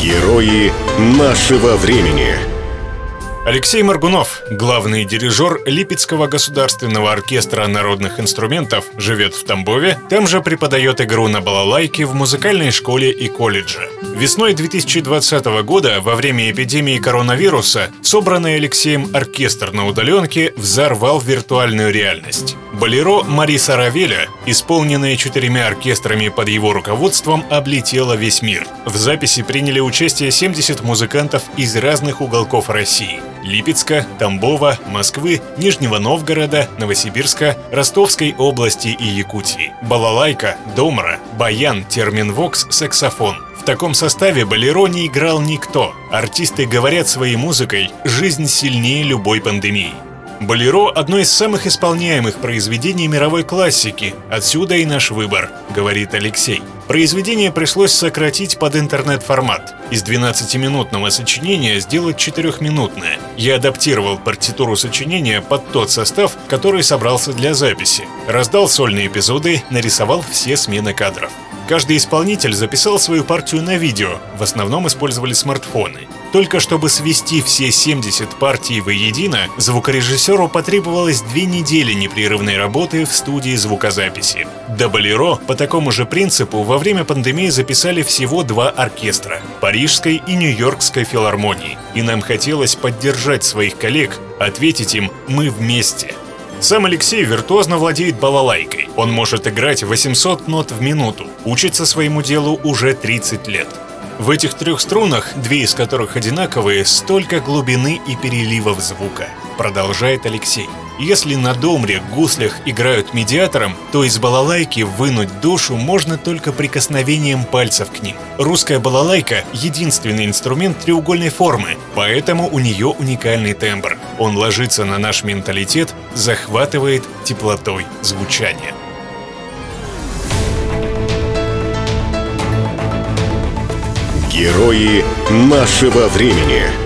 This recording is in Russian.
Герои нашего времени. Алексей Маргунов, главный дирижер Липецкого государственного оркестра народных инструментов, живет в Тамбове, там же преподает игру на балалайке в музыкальной школе и колледже. Весной 2020 года, во время эпидемии коронавируса, собранный Алексеем оркестр на удаленке взорвал виртуальную реальность. Болеро Мариса Равеля, исполненное четырьмя оркестрами под его руководством, облетело весь мир. В записи приняли участие 70 музыкантов из разных уголков России. Липецка, Тамбова, Москвы, Нижнего Новгорода, Новосибирска, Ростовской области и Якутии. Балалайка, домра, баян, терминвокс, саксофон. В таком составе болеро не играл никто. Артисты говорят своей музыкой «жизнь сильнее любой пандемии». «Болеро» — одно из самых исполняемых произведений мировой классики, отсюда и наш выбор, говорит Алексей. Произведение пришлось сократить под интернет-формат. Из 12-минутного сочинения сделать 4-минутное. Я адаптировал партитуру сочинения под тот состав, который собрался для записи. Раздал сольные эпизоды, нарисовал все смены кадров. Каждый исполнитель записал свою партию на видео, в основном использовали смартфоны. Только чтобы свести все 70 партий воедино, звукорежиссеру потребовалось две недели непрерывной работы в студии звукозаписи. До по такому же принципу во время пандемии записали всего два оркестра – Парижской и Нью-Йоркской филармонии. И нам хотелось поддержать своих коллег, ответить им «мы вместе». Сам Алексей виртуозно владеет балалайкой. Он может играть 800 нот в минуту. Учится своему делу уже 30 лет. В этих трех струнах, две из которых одинаковые, столько глубины и переливов звука, продолжает Алексей. Если на домре, гуслях играют медиатором, то из балалайки вынуть душу можно только прикосновением пальцев к ним. Русская балалайка — единственный инструмент треугольной формы, поэтому у нее уникальный тембр. Он ложится на наш менталитет, захватывает теплотой звучания. Герои нашего времени.